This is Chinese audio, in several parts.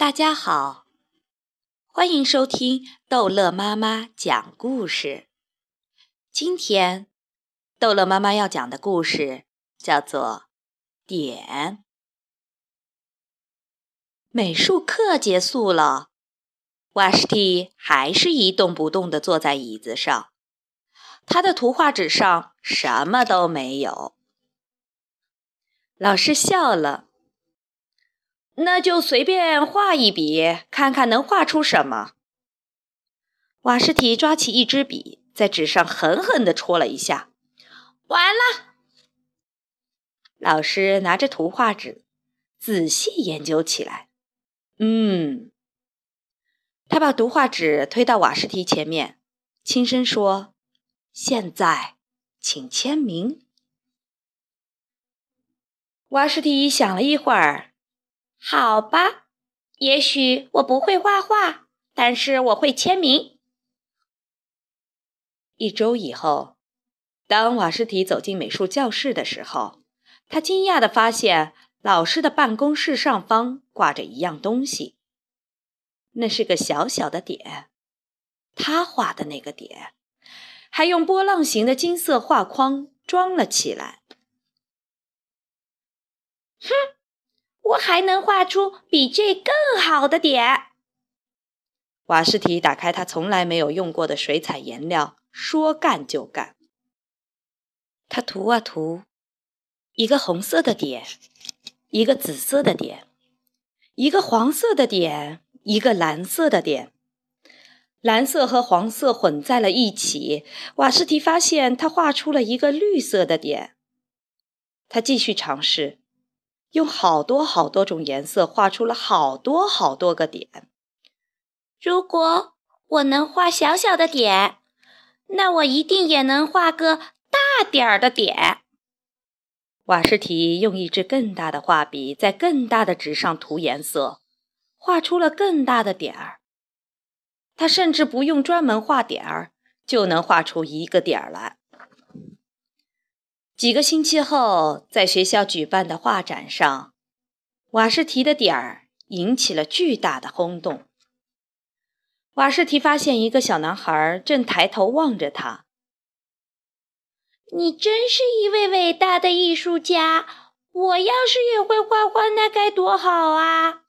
大家好，欢迎收听逗乐妈妈讲故事。今天，逗乐妈妈要讲的故事叫做《点》。美术课结束了，瓦什蒂还是一动不动地坐在椅子上，他的图画纸上什么都没有。老师笑了。那就随便画一笔，看看能画出什么。瓦什提抓起一支笔，在纸上狠狠地戳了一下，完了。老师拿着图画纸，仔细研究起来。嗯，他把图画纸推到瓦什提前面，轻声说：“现在，请签名。”瓦什提想了一会儿。好吧，也许我不会画画，但是我会签名。一周以后，当瓦什提走进美术教室的时候，他惊讶地发现老师的办公室上方挂着一样东西，那是个小小的点，他画的那个点，还用波浪形的金色画框装了起来。我还能画出比这更好的点。瓦斯提打开他从来没有用过的水彩颜料，说干就干。他涂啊涂，一个红色的点，一个紫色的点，一个黄色的点，一个蓝色的点。蓝色和黄色混在了一起，瓦斯提发现他画出了一个绿色的点。他继续尝试。用好多好多种颜色画出了好多好多个点。如果我能画小小的点，那我一定也能画个大点儿的点。瓦什提用一支更大的画笔在更大的纸上涂颜色，画出了更大的点儿。他甚至不用专门画点儿，就能画出一个点儿来。几个星期后，在学校举办的画展上，瓦什提的点儿引起了巨大的轰动。瓦什提发现一个小男孩正抬头望着他。“你真是一位伟大的艺术家！我要是也会画画，那该多好啊！”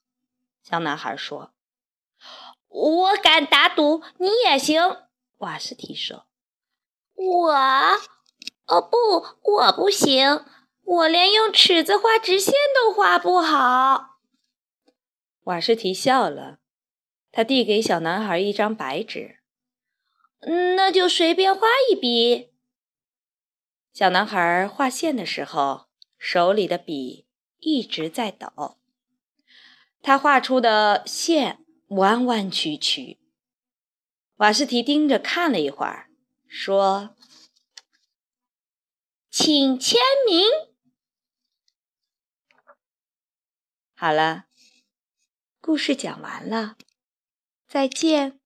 小男孩说。“我敢打赌，你也行。”瓦什提说。“我。”哦不，我不行，我连用尺子画直线都画不好。瓦什提笑了，他递给小男孩一张白纸，那就随便画一笔。小男孩画线的时候，手里的笔一直在抖，他画出的线弯弯曲曲。瓦什提盯着看了一会儿，说。请签名。好了，故事讲完了，再见。